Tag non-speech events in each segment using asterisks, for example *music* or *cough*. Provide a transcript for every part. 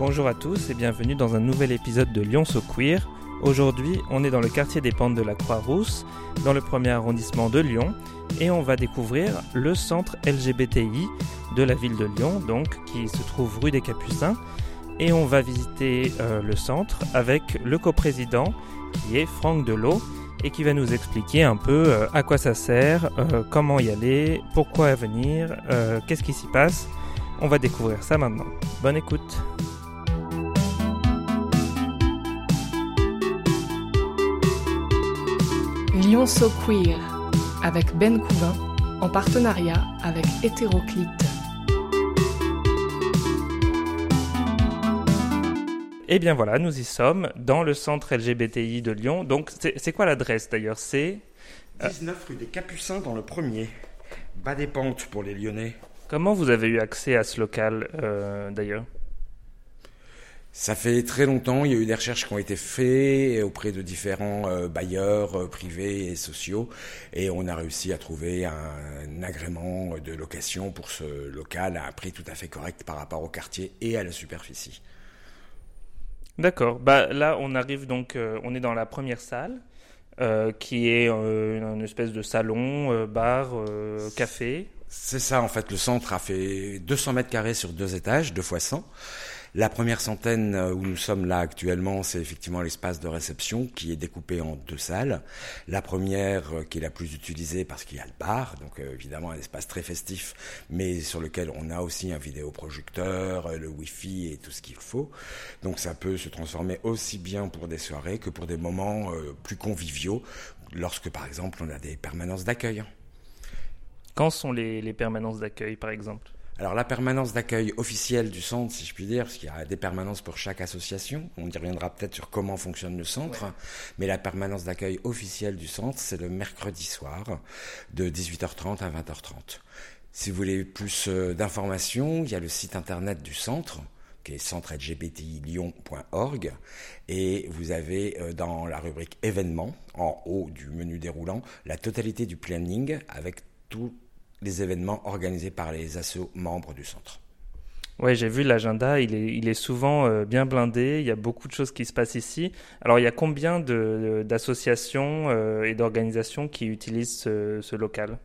Bonjour à tous et bienvenue dans un nouvel épisode de Lyon So Queer. Aujourd'hui, on est dans le quartier des Pentes de la Croix-Rousse, dans le premier arrondissement de Lyon, et on va découvrir le centre LGBTI de la ville de Lyon, donc qui se trouve rue des Capucins. Et on va visiter euh, le centre avec le coprésident qui est Franck Delot et qui va nous expliquer un peu euh, à quoi ça sert, euh, comment y aller, pourquoi venir, qu'est-ce qui s'y passe. On va découvrir ça maintenant. Bonne écoute. Lyon So Queer avec Ben Couvin en partenariat avec Hétéroclite. Et eh bien voilà, nous y sommes dans le centre LGBTI de Lyon. Donc c'est quoi l'adresse d'ailleurs? C'est 19 euh, rue des Capucins dans le premier. Bas des pentes pour les Lyonnais. Comment vous avez eu accès à ce local euh, d'ailleurs? Ça fait très longtemps, il y a eu des recherches qui ont été faites auprès de différents euh, bailleurs euh, privés et sociaux et on a réussi à trouver un, agrément de location pour ce local à un prix tout à fait correct par rapport au quartier et à la superficie. D'accord. Bah là, on arrive donc, euh, on est dans la première salle. qui est une espèce de salon, bar, café. C'est ça, en fait. Le centre a fait 200 mètres carrés sur deux étages, deux fois 100. La première centaine euh, où nous sommes là actuellement, c'est effectivement l'espace de réception qui est découpé en deux salles. La première euh, qui est la plus utilisée parce qu'il y a le bar, donc euh, évidemment un espace très festif, mais sur lequel on a aussi un vidéoprojecteur, le wifi et tout ce qu'il faut. Donc ça peut se transformer aussi bien pour des soirées que pour des moments plus conviviaux, lorsque par exemple on a des permanences d'accueil. Quand sont les permanences d'accueil par exemple? Alors la permanence d'accueil officielle du centre, si je puis dire, parce qu'il y a des permanences pour chaque association, on y reviendra peut-être sur comment fonctionne le centre, mais la permanence d'accueil officielle du centre, c'est le mercredi soir de 18h30 à 20h30. Si vous voulez plus euh, d'informations, il y a le site internet du centre, qui est centre-lgbt-lyon.org et vous avez euh, dans la rubrique événements, en haut du menu déroulant, la totalité du planning avec tout les événements organisés par les assos membres du centre. Oui, j'ai vu l'agenda, il est, il est souvent euh, bien blindé, il y a beaucoup de choses qui se passent ici. Alors, il y a combien d'associations euh, et d'organisations qui utilisent ce, local?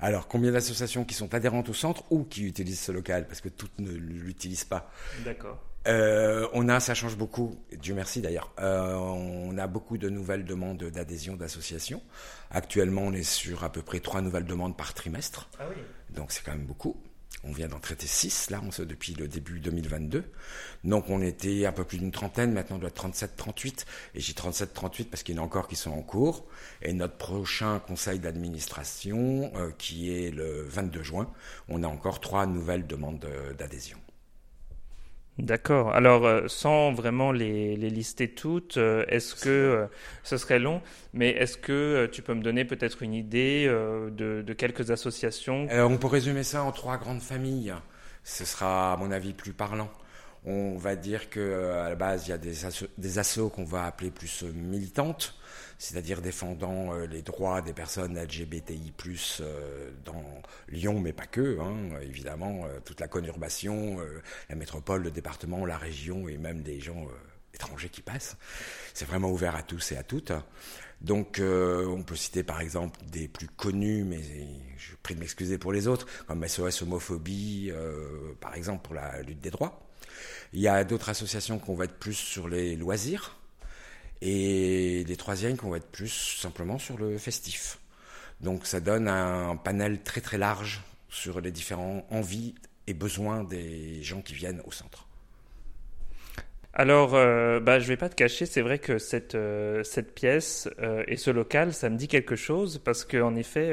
Alors, combien d'associations qui sont adhérentes au centre ou qui utilisent ce local? Parce que toutes ne l'utilisent pas. D'accord. Euh, on a, ça change beaucoup, Dieu merci d'ailleurs, euh, on a beaucoup de nouvelles demandes d'adhésion d'associations. Actuellement, on est sur à peu près trois nouvelles demandes par trimestre. Ah oui. Donc c'est quand même beaucoup. On vient d'en traiter six, là, on sait, depuis le début 2022. Donc on était un peu plus d'une trentaine, maintenant on doit être 37, 38. Et j'ai 37, 38 parce qu'il y en a encore qui sont en cours. Et notre prochain conseil d'administration, euh, qui est le 22 juin, on a encore trois nouvelles demandes d'adhésion. D'accord. Alors, euh, sans vraiment les, lister toutes, euh, est-ce que euh, ce serait long, mais est-ce que tu peux me donner peut-être une idée de, quelques associations? On peut résumer ça en trois grandes familles. Ce sera, à mon avis, plus parlant. On va dire que à la base, il y a des, assos qu'on va appeler plus militantes c'est-à-dire défendant euh, les droits des personnes LGBTI+, euh, dans Lyon, mais pas que, hein, évidemment, euh, toute la conurbation, la métropole, le département, la région, et même des gens étrangers qui passent. C'est vraiment ouvert à tous et à toutes. Donc, on peut citer par exemple des plus connus, mais je prie de m'excuser pour les autres, comme SOS Homophobie, par exemple, pour la lutte des droits. Il y a d'autres associations qui vont être plus sur les loisirs, et les troisièmes qui vont être plus simplement sur le festif. Donc ça donne un panel très très large sur les différents envies et besoins des gens qui viennent au centre. Alors, euh, bah, je vais pas te cacher, c'est vrai que cette, euh, cette pièce euh, et ce local, ça me dit quelque chose parce qu'en effet,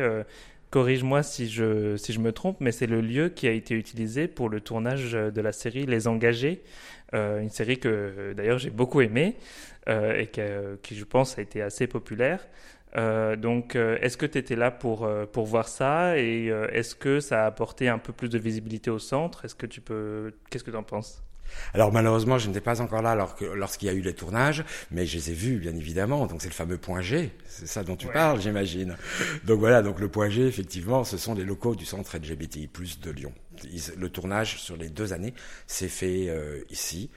corrige-moi si je, si je me trompe, mais c'est le lieu qui a été utilisé pour le tournage de la série Les Engagés, une série que d'ailleurs j'ai beaucoup aimée. Euh, et qui, je pense, a été assez populaire. Euh, donc, euh, est-ce que tu étais là pour, pour voir ça et est-ce que ça a apporté un peu plus de visibilité au centre? Est-ce que tu peux, qu'est-ce que tu en penses? Alors malheureusement, je n'étais pas encore là lorsqu'il y a eu les tournages, mais je les ai vus bien évidemment. Donc c'est le fameux point G, c'est ça dont tu parles, j'imagine. Donc voilà, donc le point G, effectivement, ce sont les locaux du centre LGBTI+ de Lyon, le tournage sur les deux années s'est fait euh, ici.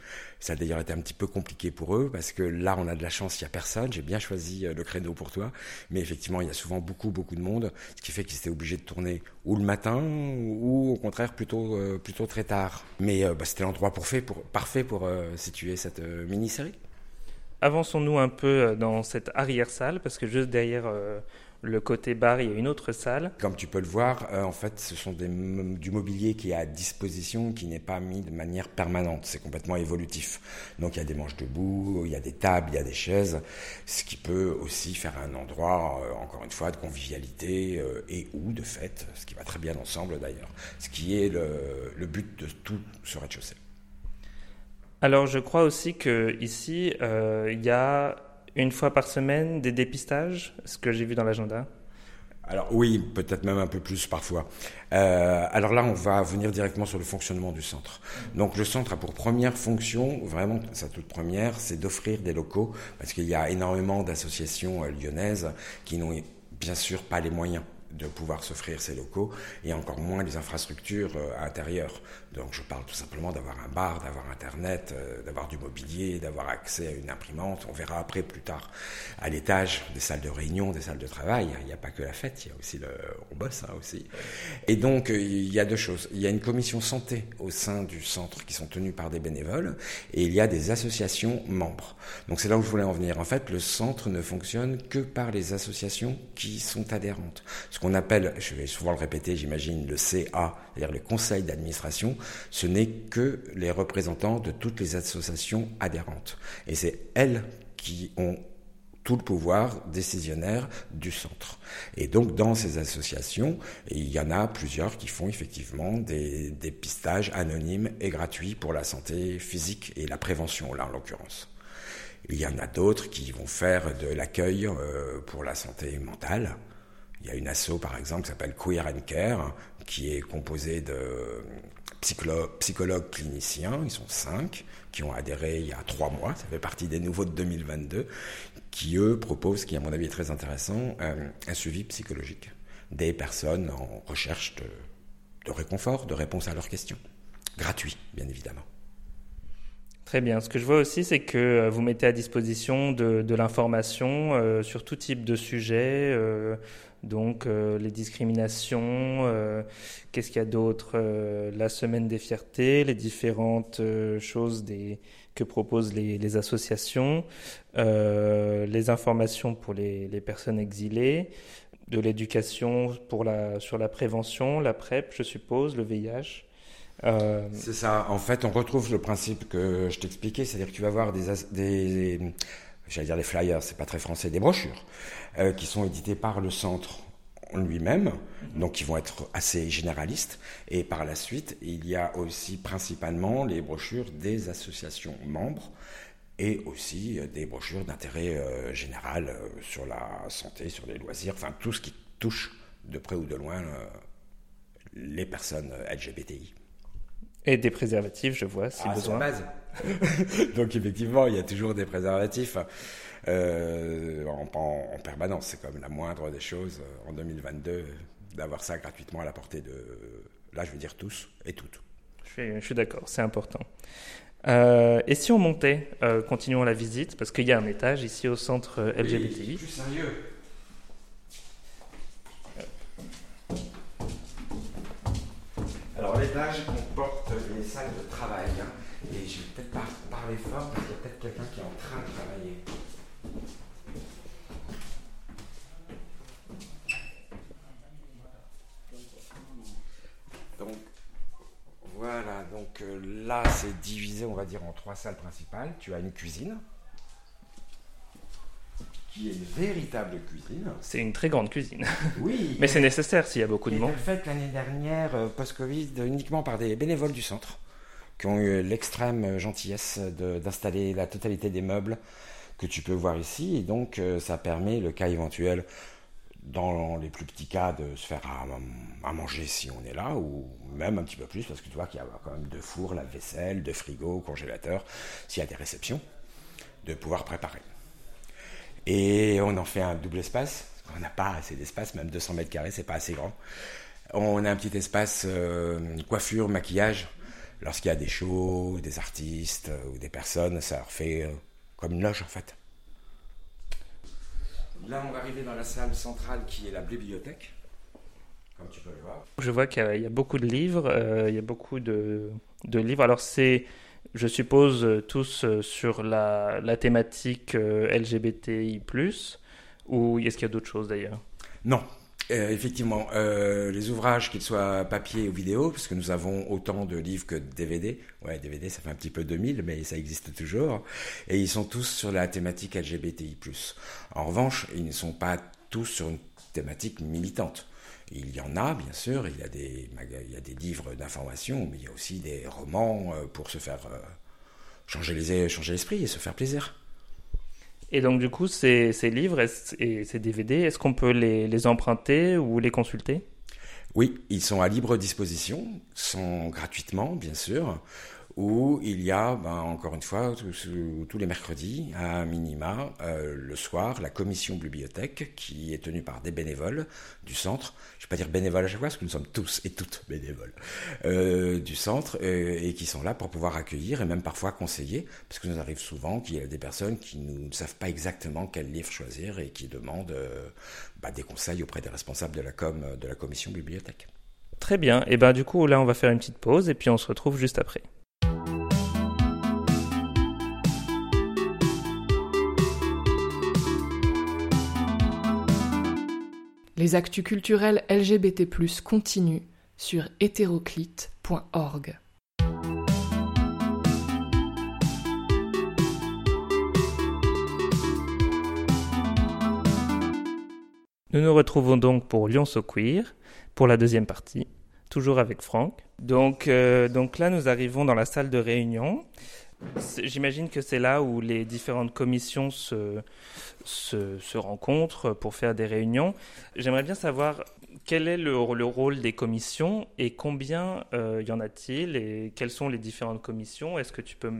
Ça a d'ailleurs été un petit peu compliqué pour eux parce que là, on a de la chance, il n'y a personne. J'ai bien choisi euh, le créneau pour toi. Mais effectivement, il y a souvent beaucoup, beaucoup de monde, ce qui fait qu'ils étaient obligés de tourner ou le matin ou au contraire plutôt, euh, plutôt très tard. Mais bah, c'était l'endroit parfait pour situer cette mini-série. Avançons-nous un peu dans cette arrière-salle parce que juste derrière le côté bar, il y a une autre salle. Comme tu peux le voir, euh, en fait, ce sont des, du mobilier qui est à disposition, qui n'est pas mis de manière permanente. C'est complètement évolutif. Donc il y a des manches debout, il y a des tables, il y a des chaises, ce qui peut aussi faire un endroit, euh, encore une fois, de convivialité euh, et ou de fête, ce qui va très bien ensemble d'ailleurs, ce qui est le, le but de tout ce rez-de-chaussée. Alors je crois aussi que ici il y a une fois par semaine des dépistages, ce que j'ai vu dans l'agenda alors oui, peut-être même un peu plus parfois. Euh, alors là, on va venir directement sur le fonctionnement du centre. Donc le centre a pour première fonction, vraiment sa toute première, c'est d'offrir des locaux, parce qu'il y a énormément d'associations euh, lyonnaises qui n'ont bien sûr pas les moyens de pouvoir s'offrir ces locaux et encore moins les infrastructures euh, intérieures. Donc je parle tout simplement d'avoir un bar, d'avoir Internet, euh, d'avoir du mobilier, d'avoir accès à une imprimante. On verra après plus tard à l'étage des salles de réunion, des salles de travail. Il n'y a pas que la fête, il y a aussi le... On bosse hein, aussi. Et donc euh, il y a deux choses. Il y a une commission santé au sein du centre qui sont tenues par des bénévoles et il y a des associations membres. Donc c'est là où je voulais en venir. En fait, le centre ne fonctionne que par les associations qui sont adhérentes. Ce qu'on appelle, je vais souvent le répéter, j'imagine, le CA, c'est-à-dire le conseil d'administration, ce n'est que les représentants de toutes les associations adhérentes. Et c'est elles qui ont tout le pouvoir décisionnaire du centre. Et donc dans ces associations, il y en a plusieurs qui font effectivement des dépistages anonymes et gratuits pour la santé physique et la prévention, là en l'occurrence. Il y en a d'autres qui vont faire de l'accueil euh, pour la santé mentale. Il y a une asso par exemple qui s'appelle Queer and Care, qui est composée de psychologues cliniciens, ils sont cinq, qui ont adhéré il y a trois mois, ça fait partie des nouveaux de 2022, qui eux proposent, qui à mon avis est très intéressant, euh, un suivi psychologique des personnes en recherche de, réconfort, de réponse à leurs questions. Gratuit, bien évidemment. Très bien. Ce que je vois aussi, c'est que euh, vous mettez à disposition de, l'information euh, sur tout type de sujet, donc euh, les discriminations, euh, qu'est-ce qu'il y a d'autre euh, La semaine des fiertés, les différentes choses que proposent les, associations, les informations pour les, personnes exilées, de l'éducation pour la, sur la prévention, la PrEP, je suppose, le VIH. C'est ça. En fait, on retrouve le principe que je t'expliquais, c'est-à-dire que tu vas avoir des, j'allais dire des flyers, c'est pas très français, des brochures, euh, qui sont éditées par le centre lui-même, donc qui vont être assez généralistes. Et par la suite, il y a aussi principalement les brochures des associations membres et aussi euh, des brochures d'intérêt euh, général euh, sur la santé, sur les loisirs, enfin tout ce qui touche de près ou de loin les personnes LGBTI. Et des préservatifs, je vois, si ah, besoin. *laughs* Donc effectivement, il y a toujours des préservatifs euh, en, en, en, permanence. C'est comme la moindre des choses euh, en 2022 d'avoir ça gratuitement à la portée de, là je veux dire tous et toutes. Je suis, je suis d'accord, c'est important. Euh, et si on montait, euh, continuons la visite, parce qu'il y a un étage ici au centre LGBTI. Oui, plus sérieux. Alors l'étage comporte les salles de travail. Hein, et je vais peut-être pas parler fort parce qu'il y a peut-être quelqu'un qui est en train de travailler. Donc voilà, donc euh, là c'est divisé on va dire en trois salles principales. Tu as une cuisine qui est une véritable cuisine. C'est une très grande cuisine. *laughs* Oui. Mais c'est nécessaire s'il y a beaucoup de monde. Elle faite l'année dernière, euh, post-Covid, uniquement par des bénévoles du centre, qui ont eu l'extrême gentillesse d'installer la totalité des meubles que tu peux voir ici. Et donc, euh, ça permet, le cas éventuel, dans les plus petits cas, de se faire à, manger si on est là, ou même un petit peu plus, parce que tu vois qu'il y a quand même deux fours, la vaisselle, deux frigos, congélateur, s'il y a des réceptions, de pouvoir préparer. Et on en fait un double espace. On n'a pas assez d'espace, même 200 mètres carrés, c'est pas assez grand. On a un petit espace coiffure, maquillage. Lorsqu'il y a des shows, des artistes ou des personnes, ça leur fait comme une loge en fait. Là, on va arriver dans la salle centrale qui est la bibliothèque, comme tu peux le voir. Je vois qu'il y, a beaucoup de livres, euh, il y a beaucoup de, livres. Alors, c'est, je suppose, tous euh, sur la, la thématique euh, LGBTI, ou est-ce qu'il y a d'autres choses d'ailleurs? Non, euh, effectivement, euh, les ouvrages, qu'ils soient papier ou vidéo, parce que nous avons autant de livres que de DVD. Ouais, DVD, ça fait un petit peu 2000, mais ça existe toujours. Et ils sont tous sur la thématique LGBTI+. En revanche, ils ne sont pas tous sur une thématique militante. Il y en a, bien sûr, il y a des, il y a des livres d'information, mais il y a aussi des romans euh, pour se faire changer les changer l'esprit et se faire plaisir. Et donc, du coup, ces, livres et ces DVD, est-ce qu'on peut les, les, emprunter ou les consulter? Oui, ils sont à libre disposition, sont gratuitement, bien sûr où il y a, ben, encore une fois, tous, les mercredis, à minima, euh, le soir, la commission bibliothèque, qui est tenue par des bénévoles du centre. Je ne vais pas dire bénévoles à chaque fois, parce que nous sommes tous et toutes bénévoles euh, du centre, euh, et qui sont là pour pouvoir accueillir et même parfois conseiller, parce que nous arrive souvent qu'il y a des personnes qui ne savent pas exactement quel livre choisir et qui demandent bah, des conseils auprès des responsables de la com de la commission bibliothèque. Très bien. Et ben du coup là on va faire une petite pause et puis on se retrouve juste après. Les actus culturels LGBT+, continuent sur hétéroclite.org. Nous nous retrouvons donc pour Lyon So Queer, pour la deuxième partie, toujours avec Franck. Donc, euh, donc là, nous arrivons dans la salle de réunion. J'imagine que c'est là où les différentes commissions se, rencontrent pour faire des réunions. J'aimerais bien savoir quel est le, le, rôle des commissions et combien euh, y en a-t-il et quelles sont les différentes commissions? Est-ce que tu peux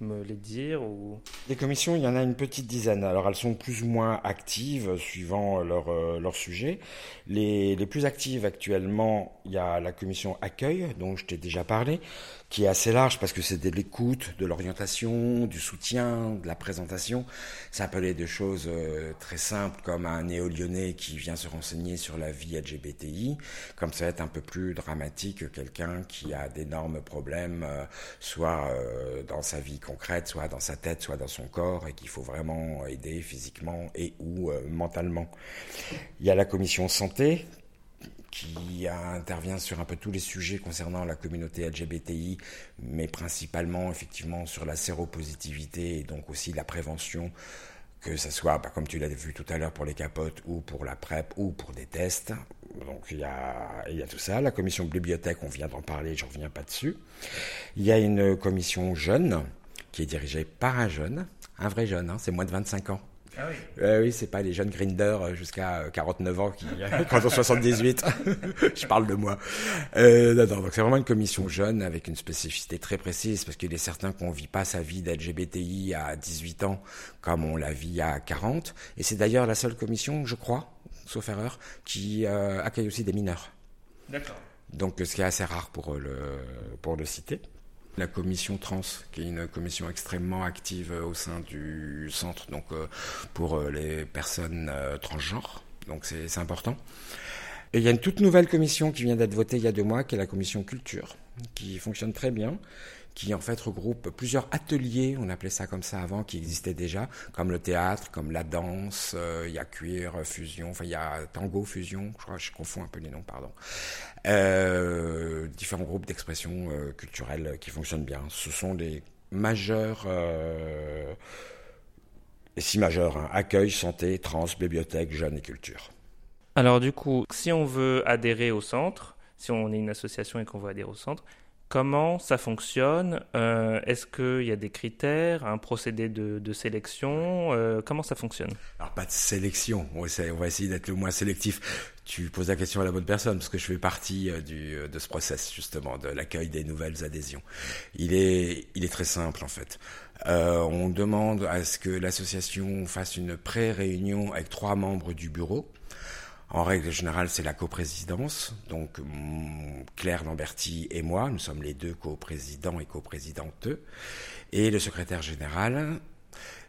me les dire ou... Les commissions, il y en a une petite dizaine. Alors elles sont plus ou moins actives suivant leur, euh, leur sujet. Les plus actives actuellement, il y a la commission accueil dont je t'ai déjà parlé, qui est assez large parce que c'est de l'écoute, de l'orientation, du soutien, de la présentation. Ça peut aller de choses euh, très simples comme un néo-lyonnais qui vient se renseigner sur la vie LGBTI, comme ça va être un peu plus dramatique quelqu'un qui a d'énormes problèmes, euh, soit euh, dans sa vie concrète, soit dans sa tête, soit dans son corps, et qu'il faut vraiment aider physiquement et ou mentalement. Il y a la commission santé qui intervient sur un peu tous les sujets concernant la communauté LGBTI, mais principalement effectivement sur la séropositivité et donc aussi la prévention, que ce soit, bah, comme tu l'as vu tout à l'heure, pour les capotes ou pour la PrEP ou pour des tests. Donc il y a, tout ça. La commission bibliothèque, on vient d'en parler, je reviens pas dessus. Il y a une commission jeune qui est dirigée par un jeune, un vrai jeune, hein, c'est moins de 25 ans. Ah oui. Euh, oui, c'est pas les jeunes grinders euh, jusqu'à 49 euh, ans qui, *laughs* quand ont 78. *laughs* je parle de moi. Euh, non, donc c'est vraiment une commission jeune avec une spécificité très précise parce qu'il est certain qu'on vit pas sa vie d'LGBTI à 18 ans comme on la vit à 40. Et c'est d'ailleurs la seule commission, je crois, sauf erreur, qui euh, accueille aussi des mineurs. D'accord. Donc ce qui est assez rare pour le, pour le citer la commission trans, qui est une commission extrêmement active euh, au sein du centre, donc euh, pour euh, les personnes transgenres. Donc c'est important. Et il y a une toute nouvelle commission qui vient d'être votée il y a deux mois, qui est la commission culture, qui fonctionne très bien, qui en fait regroupe plusieurs ateliers, on appelait ça comme ça avant, qui existaient déjà, comme le théâtre, comme la danse, il y a cuir, fusion, enfin il y a tango, fusion, je crois, je confonds un peu les noms, pardon. Euh, différents groupes d'expression euh, culturelle qui fonctionnent bien. Ce sont des majeurs, euh, et six majeurs, hein, accueil, santé, trans, bibliothèque, jeunes et culture. Alors du coup, si on veut adhérer au centre, si on est une association et qu'on veut adhérer au centre, Comment ça fonctionne euh, Est-ce qu'il y a des critères, un procédé de, sélection euh, Comment ça fonctionne? Alors pas de sélection, on va essayer d'être le moins sélectif. Tu poses la question à la bonne personne parce que je fais partie euh, de ce process justement de l'accueil des nouvelles adhésions. Il est, il est très simple en fait. on demande à ce que l'association fasse une pré-réunion avec trois membres du bureau En règle générale, c'est la coprésidence. Donc, Claire Lamberti et moi, nous sommes les deux coprésidents et coprésidentes. Et le secrétaire général,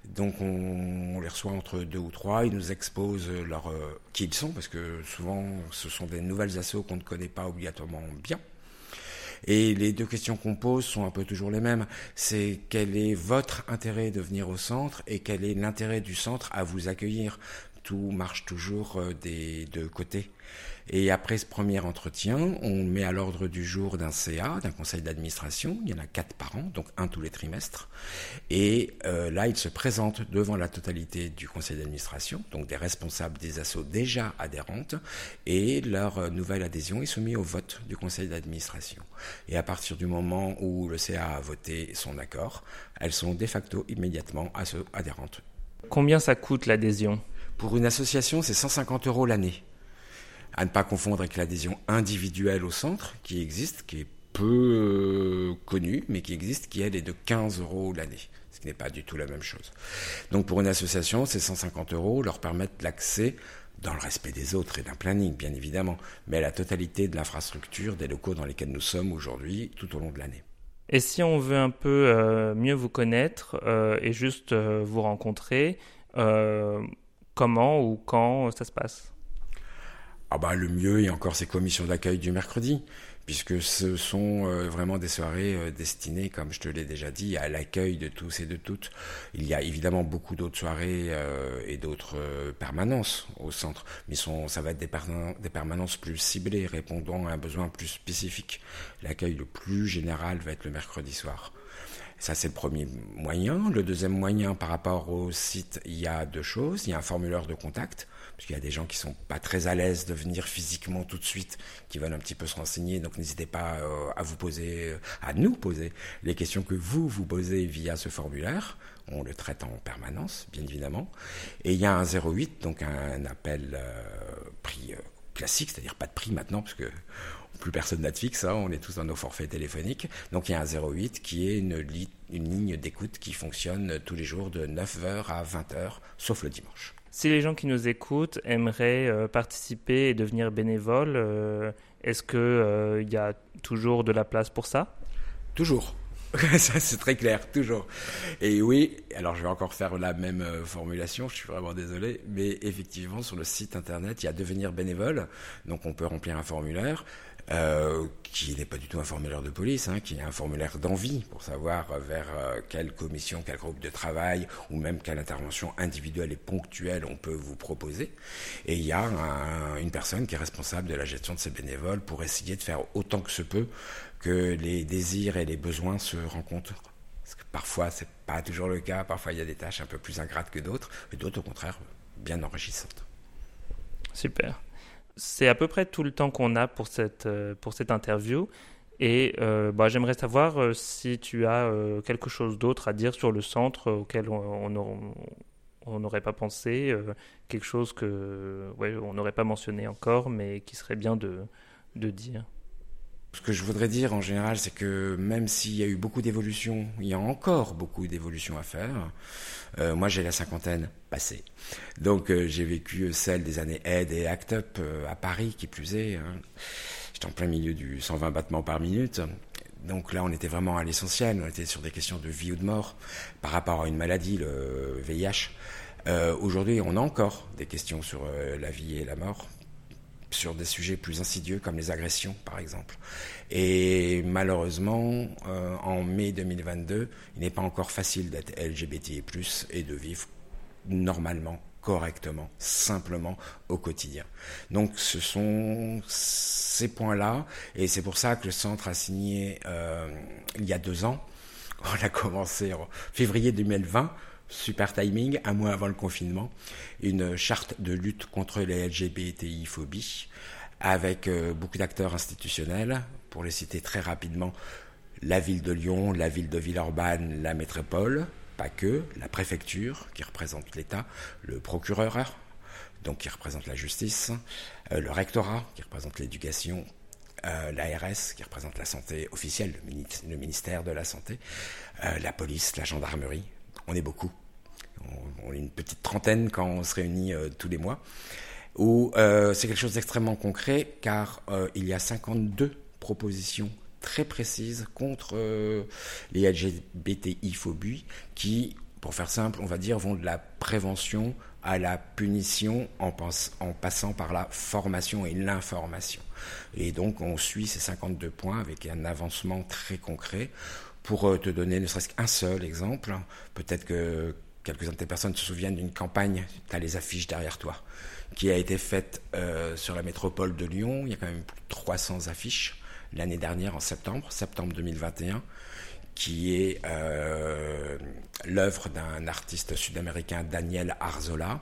donc on, les reçoit entre deux ou trois, ils nous exposent euh, qui ils sont, parce que souvent ce sont des nouvelles assos qu'on ne connaît pas obligatoirement bien. Et les deux questions qu'on pose sont un peu toujours les mêmes. C'est quel est votre intérêt de venir au centre et quel est l'intérêt du centre à vous accueillir? Tout marche toujours euh, des deux côtés. Et après ce premier entretien, on met à l'ordre du jour d'un CA, d'un conseil d'administration. Il y en a quatre par an, donc un tous les trimestres. Et euh, là, il se présente devant la totalité du conseil d'administration, donc des responsables des assos déjà adhérentes, et leur euh, nouvelle adhésion est soumise au vote du conseil d'administration. Et à partir du moment où le CA a voté son accord, elles sont de facto immédiatement adhérentes. Combien ça coûte l'adhésion? Pour une association, c'est 150 euros l'année. À ne pas confondre avec l'adhésion individuelle au centre, qui existe, qui est peu euh, connue, mais qui existe, qui elle est de 15 euros l'année, ce qui n'est pas du tout la même chose. Donc pour une association, ces 150 euros leur permettent l'accès dans le respect des autres et d'un planning, bien évidemment, mais à la totalité de l'infrastructure des locaux dans lesquels nous sommes aujourd'hui tout au long de l'année. Et si on veut un peu euh, mieux vous connaître euh, et juste vous rencontrer, comment ou quand ça se passe? Ah bah, Le mieux est encore ces commissions d'accueil du mercredi, puisque ce sont euh, vraiment des soirées euh, destinées, comme je te l'ai déjà dit, à l'accueil de tous et de toutes. Il y a évidemment beaucoup d'autres soirées euh, et d'autres permanences au centre, mais ça va être des permanences plus ciblées, répondant à un besoin plus spécifique. L'accueil le plus général va être le mercredi soir. Ça, c'est le premier moyen. Le deuxième moyen, par rapport au site, il y a deux choses. Il y a un formulaire de contact, parce qu'il y a des gens qui sont pas très à l'aise de venir physiquement tout de suite, qui veulent un petit peu se renseigner. Donc, n'hésitez pas euh, à vous poser, à nous poser les questions que vous vous posez via ce formulaire. On le traite en permanence, bien évidemment. Et il y a un 08, donc un appel euh, prix euh, classique, c'est-à-dire pas de prix maintenant, parce que plus personne n'a de fixe, hein, on est tous dans nos forfaits téléphoniques. Donc il y a un 08 qui est une, une ligne d'écoute qui fonctionne tous les jours de 9h à 20h, sauf le dimanche. Si les gens qui nous écoutent aimeraient euh, participer et devenir bénévoles, euh, est-ce qu'il euh, y a toujours de la place pour ça? Toujours. *laughs* ça c'est très clair, toujours. Et oui, alors je vais encore faire la même formulation, je suis vraiment désolé, mais effectivement sur le site internet, il y a devenir bénévole, donc on peut remplir un formulaire. Euh, qui n'est pas du tout un formulaire de police, hein, qui est un formulaire d'envie pour savoir vers euh, quelle commission, quel groupe de travail ou même quelle intervention individuelle et ponctuelle on peut vous proposer. Et il y a une personne qui est responsable de la gestion de ces bénévoles pour essayer de faire autant que se peut que les désirs et les besoins se rencontrent. Parce que parfois, c'est pas toujours le cas. Parfois, il y a des tâches un peu plus ingrates que d'autres, et d'autres, au contraire, bien enrichissantes. Super c'est à peu près tout le temps qu'on a pour cette, euh, pour cette interview. Et euh, bah, j'aimerais savoir euh, si tu as quelque chose d'autre à dire sur le centre auquel on n'aurait pas pensé, quelque chose que on n'aurait pas mentionné encore, mais qui serait bien de dire. Ce que je voudrais dire en général, c'est que même s'il y a eu beaucoup d'évolutions, il y a encore beaucoup d'évolutions à faire. Euh, moi, j'ai la cinquantaine passée. Donc, euh, j'ai vécu celle des années Aide et Act Up euh, à Paris, qui plus est. Hein. J'étais en plein milieu du 120 battements par minute. Donc là, on était vraiment à l'essentiel. On était sur des questions de vie ou de mort par rapport à une maladie, le VIH. Aujourd'hui, on a encore des questions sur la vie et la mort sur des sujets plus insidieux comme les agressions par exemple. Et malheureusement, euh, en mai 2022, il n'est pas encore facile d'être LGBTI+, et de vivre normalement, correctement, simplement au quotidien. Donc ce sont ces points-là, et c'est pour ça que le centre a signé euh, il y a deux ans, *laughs* on a commencé en février 2020, super timing, un mois avant le confinement, une charte de lutte contre les LGBTI-phobies, avec euh, beaucoup d'acteurs institutionnels, pour les citer très rapidement, la ville de Lyon, la ville de Villeurbanne, la métropole, pas que, la préfecture, qui représente l'État, le procureur, donc qui représente la justice, euh, le rectorat, qui représente l'éducation, euh, l'ARS, qui représente la santé officielle, le, ministère de la Santé, la police, la gendarmerie, on est beaucoup. On, est une petite trentaine quand on se réunit euh, tous les mois. où euh, c'est quelque chose d'extrêmement concret, car euh, il y a 52 propositions très précises contre les LGBTI-phobies qui, pour faire simple, on va dire, vont de la prévention à la punition en passant par la formation et l'information. Et donc on suit ces 52 points avec un avancement très concret. Pour te donner ne serait-ce qu'un seul exemple, peut-être que quelques-unes de tes personnes se souviennent d'une campagne, tu as les affiches derrière toi, qui a été faite euh, sur la métropole de Lyon. Il y a quand même plus de 300 affiches l'année dernière en septembre, septembre 2021, qui est euh, l'œuvre d'un artiste sud-américain, Daniel Arzola,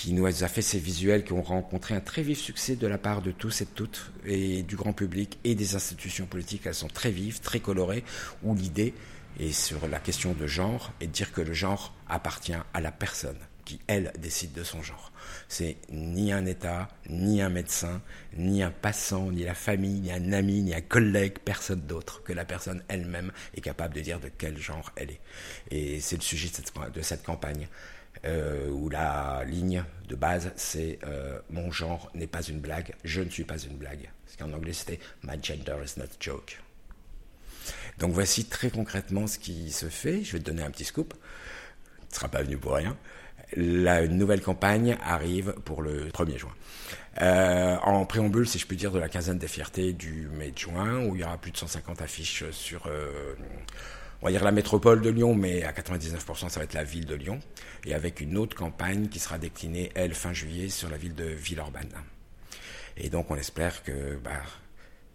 qui nous a fait ces visuels qui ont rencontré un très vif succès de la part de tous et de toutes, et du grand public et des institutions politiques. Elles sont très vives, très colorées, où l'idée et sur la question de genre et dire que le genre appartient à la personne qui, elle, décide de son genre. C'est ni un État, ni un médecin, ni un passant, ni la famille, ni un ami, ni un collègue, personne d'autre que la personne elle-même est capable de dire de quel genre elle est. Et c'est le sujet de cette, de cette campagne. Euh, où la ligne de base c'est euh, mon genre n'est pas une blague, je ne suis pas une blague. Ce qu'en anglais c'était My gender is not a joke. Donc voici très concrètement ce qui se fait. Je vais te donner un petit scoop. Tu ne seras pas venu pour rien. La nouvelle campagne arrive pour le 1er juin. Euh, en préambule, si je puis dire, de la quinzaine des fiertés du mai de juin, où il y aura plus de 150 affiches sur, on va dire la métropole de Lyon, mais à 99% ça va être la ville de Lyon, et avec une autre campagne qui sera déclinée, elle, fin juillet, sur la ville de Villeurbanne. Et donc on espère que bah,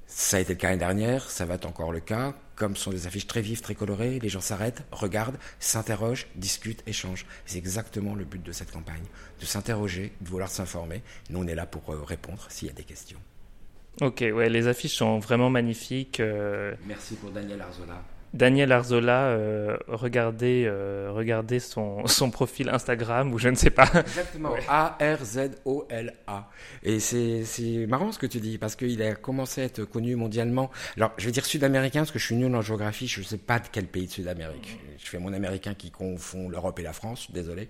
ça a été le cas l'année dernière, ça va être encore le cas. Comme ce sont des affiches très vives, très colorées, les gens s'arrêtent, regardent, s'interrogent, discutent, échangent. C'est exactement le but de cette campagne, de s'interroger, de vouloir s'informer. Nous, on est là pour euh, répondre s'il y a des questions. Ok, ouais, les affiches sont vraiment magnifiques. Euh. Merci pour Daniel Arzola. Daniel Arzola, euh, regardez, euh, regardez son, son, profil Instagram ou je ne sais pas. Exactement, A-R-Z-O-L-A. Et c'est marrant ce que tu dis, parce qu'il a commencé à être connu mondialement. Alors, je vais dire sud-américain, parce que je suis nul en géographie, je ne sais pas de quel pays de Sud-Amérique. Je fais mon américain qui confond l'Europe et la France, désolé.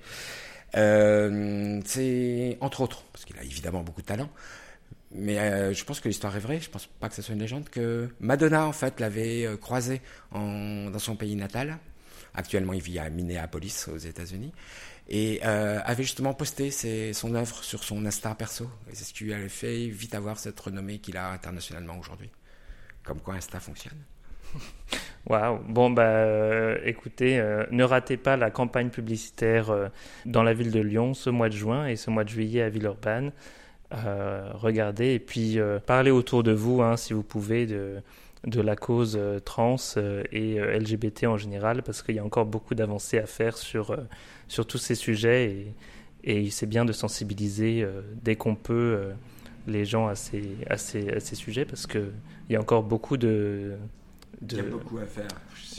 Euh, c'est entre autres, parce qu'il a évidemment beaucoup de talent, mais euh, je pense que l'histoire est vraie, je pense pas que ce soit une légende, que Madonna, en fait, l'avait euh, croisé dans son pays natal. Actuellement, il vit à Minneapolis, aux États-Unis. Et euh, avait justement posté son œuvre sur son Insta perso. Et c'est ce qui lui a fait vite avoir cette renommée qu'il a internationalement aujourd'hui. Comme quoi Insta fonctionne. *laughs* Waouh. Bon, bah, écoutez, ne ratez pas la campagne publicitaire dans la ville de Lyon ce mois de juin et ce mois de juillet à Villeurbanne. Euh, regardez et puis euh, parlez autour de vous, hein, si vous pouvez, de, de la cause euh, trans et LGBT en général, parce qu'il y a encore beaucoup d'avancées à faire sur, sur tous ces sujets et, et c'est bien de sensibiliser dès qu'on peut les gens à ces, à ces, à ces sujets, parce qu'il y a encore beaucoup de, il y a beaucoup à faire.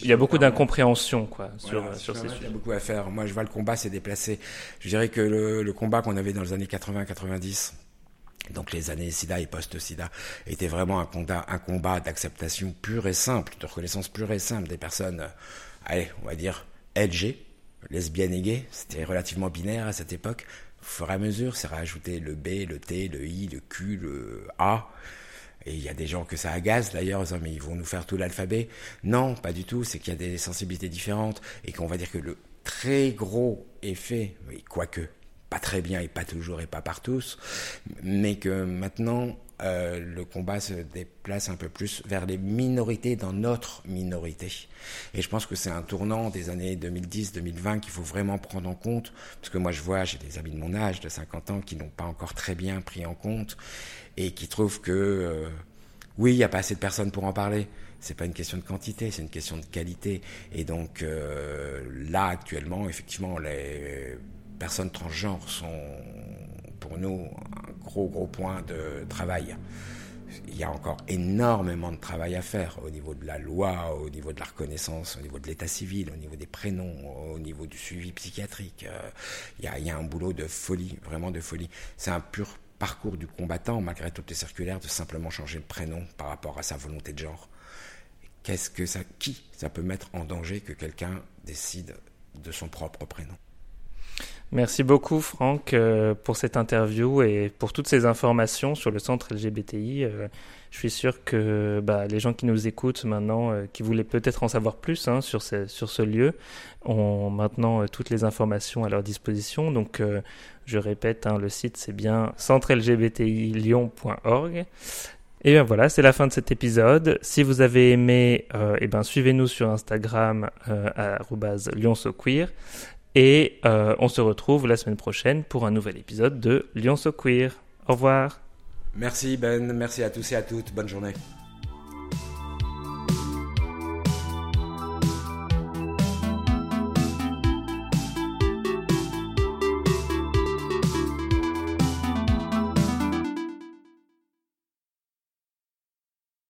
Il y a beaucoup d'incompréhension quoi, sur, sur ces sujets. Il y a beaucoup à faire. Moi, je vois le combat s'est déplacé. Je dirais que le, le combat qu'on avait dans les années 80-90, donc les années SIDA et post-SIDA étaient vraiment un combat, d'acceptation pure et simple, de reconnaissance pure et simple des personnes, euh, allez, on va dire LG, lesbiennes et gays. C'était relativement binaire à cette époque. Au fur et à mesure, c'est rajouté le B, le T, le I, le Q, le A. Et il y a des gens que ça agace d'ailleurs, mais ils vont nous faire tout l'alphabet. Non, pas du tout. C'est qu'il y a des sensibilités différentes et qu'on va dire que le très gros effet, oui, quoique, pas très bien et pas toujours et pas par tous, mais que maintenant euh, le combat se déplace un peu plus vers les minorités dans notre minorité. Et je pense que c'est un tournant des années 2010-2020 qu'il faut vraiment prendre en compte, parce que moi je vois, j'ai des amis de mon âge, de 50 ans, qui n'ont pas encore très bien pris en compte et qui trouvent que euh, oui, il n'y a pas assez de personnes pour en parler. C'est pas une question de quantité, c'est une question de qualité. Et donc euh, là actuellement, effectivement, les personnes transgenres sont pour nous un gros gros point de travail. Il y a encore énormément de travail à faire au niveau de la loi, au niveau de la reconnaissance, au niveau de l'état civil, au niveau des prénoms, au niveau du suivi psychiatrique. Euh, il y a, un boulot de folie, vraiment de folie. C'est un pur parcours du combattant, malgré toutes les circulaires, de simplement changer le prénom par rapport à sa volonté de genre. Qu'est-ce que ça, qui ça peut mettre en danger que quelqu'un décide de son propre prénom? Merci beaucoup Franck euh, pour cette interview et pour toutes ces informations sur le centre LGBTI. Euh, je suis sûr que bah, les gens qui nous écoutent maintenant, euh, qui voulaient peut-être en savoir plus hein, sur, ce, sur ce lieu, ont maintenant toutes les informations à leur disposition. Donc je répète, hein, le site c'est bien centrelgbtilyon.org. Et bien voilà, c'est la fin de cet épisode. Si vous avez aimé, euh, eh ben suivez-nous sur Instagram euh, à et euh, on se retrouve la semaine prochaine pour un nouvel épisode de Lyon So Queer. Au revoir. Merci Ben, merci à tous et à toutes. Bonne journée.